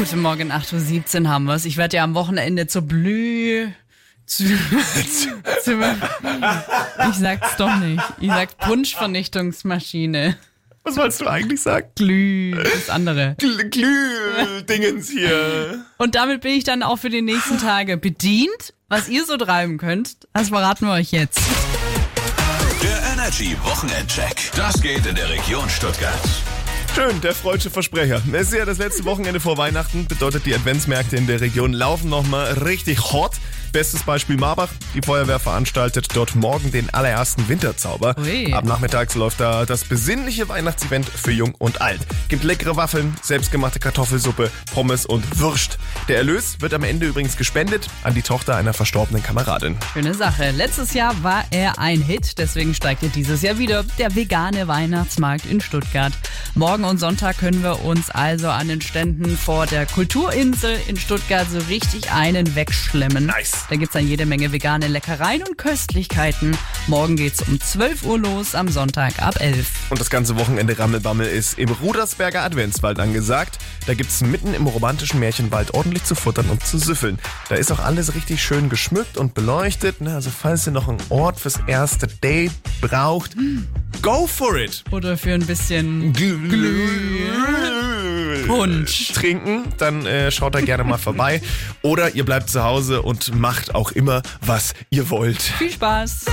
Heute Morgen 8.17 Uhr haben wir es. Ich werde ja am Wochenende zur Blüh... Zu, zu, ich sag's doch nicht. Ich sag Punschvernichtungsmaschine. Was wolltest du eigentlich sagen? Glüh, das andere. Gl Glüh-Dingens hier. Und damit bin ich dann auch für die nächsten Tage bedient. Was ihr so treiben könnt, das verraten wir euch jetzt. Der Energy Wochenendcheck. Das geht in der Region Stuttgart. Schön, der freudsche Versprecher. Es ist ja das letzte Wochenende vor Weihnachten, bedeutet die Adventsmärkte in der Region laufen nochmal richtig hot. Bestes Beispiel Marbach. Die Feuerwehr veranstaltet dort morgen den allerersten Winterzauber. Ui. Ab nachmittags läuft da das besinnliche Weihnachtsevent für Jung und Alt. Gibt leckere Waffeln, selbstgemachte Kartoffelsuppe, Pommes und Würst. Der Erlös wird am Ende übrigens gespendet an die Tochter einer verstorbenen Kameradin. Schöne Sache. Letztes Jahr war er ein Hit, deswegen steigt er dieses Jahr wieder. Der vegane Weihnachtsmarkt in Stuttgart. Morgen und Sonntag können wir uns also an den Ständen vor der Kulturinsel in Stuttgart so richtig einen wegschlemmen. Nice. Da gibt's dann jede Menge vegane Leckereien und Köstlichkeiten. Morgen geht's um 12 Uhr los, am Sonntag ab 11. Und das ganze Wochenende Rammelbammel ist im Rudersberger Adventswald angesagt. Da gibt's mitten im romantischen Märchenwald ordentlich zu futtern und zu süffeln. Da ist auch alles richtig schön geschmückt und beleuchtet. Ne? Also falls ihr noch einen Ort fürs erste Date braucht, go for it! Oder für ein bisschen Punsch. trinken, dann äh, schaut da gerne mal vorbei. Oder ihr bleibt zu Hause und macht auch immer, was ihr wollt. Viel Spaß.